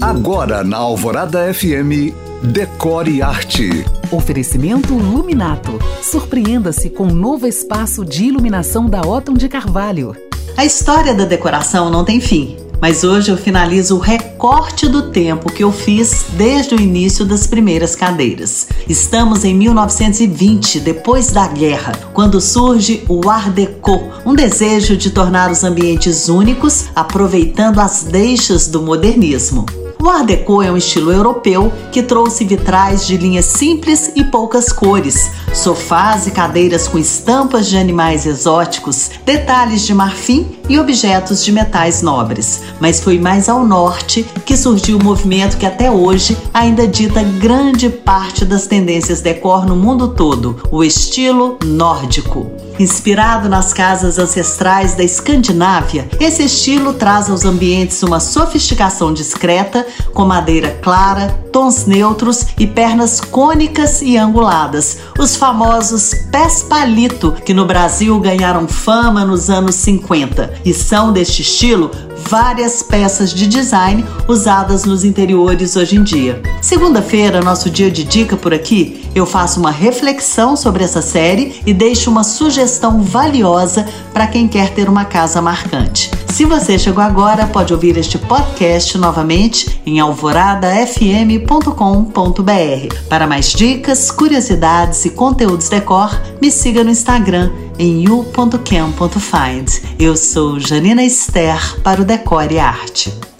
Agora na Alvorada FM, Decore Arte. Oferecimento Luminato. Surpreenda-se com um novo espaço de iluminação da Otton de Carvalho. A história da decoração não tem fim, mas hoje eu finalizo o recorte do tempo que eu fiz desde o início das primeiras cadeiras. Estamos em 1920, depois da guerra, quando surge o Art Deco, um desejo de tornar os ambientes únicos, aproveitando as deixas do modernismo. O Art Deco é um estilo europeu que trouxe vitrais de linhas simples e poucas cores, sofás e cadeiras com estampas de animais exóticos, detalhes de marfim e objetos de metais nobres. Mas foi mais ao norte que surgiu o movimento que até hoje ainda dita grande parte das tendências decor no mundo todo, o estilo nórdico. Inspirado nas casas ancestrais da Escandinávia, esse estilo traz aos ambientes uma sofisticação discreta, com madeira clara, tons neutros e pernas cônicas e anguladas, os famosos pés palito, que no Brasil ganharam fama nos anos 50 e são deste estilo várias peças de design usadas nos interiores hoje em dia. Segunda-feira, nosso dia de dica por aqui, eu faço uma reflexão sobre essa série e deixo uma sugestão valiosa para quem quer ter uma casa marcante. Se você chegou agora, pode ouvir este podcast novamente em alvoradafm.com.br. Para mais dicas, curiosidades e conteúdos decor, me siga no Instagram em you.cam.find. Eu sou Janina Esther para o Decore Arte.